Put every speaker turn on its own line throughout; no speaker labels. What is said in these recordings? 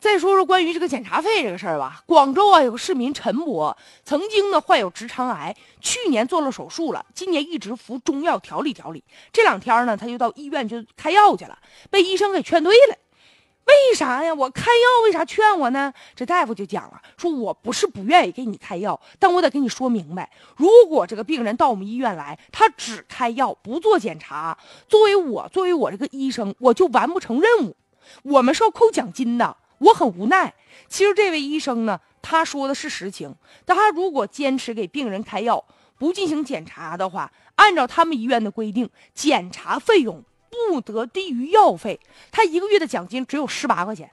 再说说关于这个检查费这个事儿吧，广州啊有个市民陈伯，曾经呢患有直肠癌，去年做了手术了，今年一直服中药调理调理。这两天呢，他就到医院去开药去了，被医生给劝退了。为啥呀？我开药为啥劝我呢？这大夫就讲了，说我不是不愿意给你开药，但我得跟你说明白，如果这个病人到我们医院来，他只开药不做检查，作为我作为我这个医生，我就完不成任务，我们是要扣奖金的。我很无奈。其实这位医生呢，他说的是实情。但他如果坚持给病人开药，不进行检查的话，按照他们医院的规定，检查费用不得低于药费。他一个月的奖金只有十八块钱，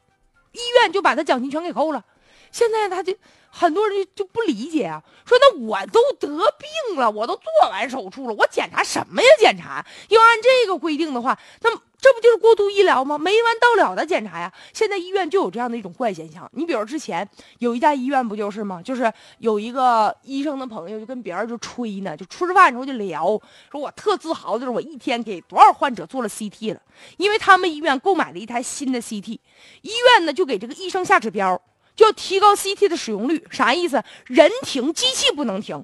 医院就把他奖金全给扣了。现在他就很多人就不理解啊，说那我都得病了，我都做完手术了，我检查什么呀？检查要按这个规定的话，那。这不就是过度医疗吗？没完到了的检查呀！现在医院就有这样的一种怪现象。你比如之前有一家医院不就是吗？就是有一个医生的朋友就跟别人就吹呢，就吃饭的时候就聊，说我特自豪，就是我一天给多少患者做了 CT 了。因为他们医院购买了一台新的 CT，医院呢就给这个医生下指标，就要提高 CT 的使用率。啥意思？人停，机器不能停，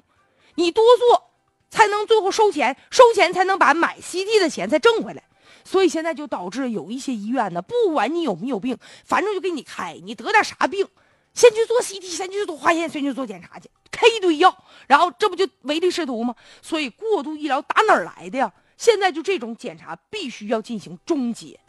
你多做才能最后收钱，收钱才能把买 CT 的钱再挣回来。所以现在就导致有一些医院呢，不管你有没有病，反正就给你开。你得点啥病，先去做 CT，先去做化验，先去做检查去，开一堆药，然后这不就唯利是图吗？所以过度医疗打哪儿来的呀？现在就这种检查必须要进行终结。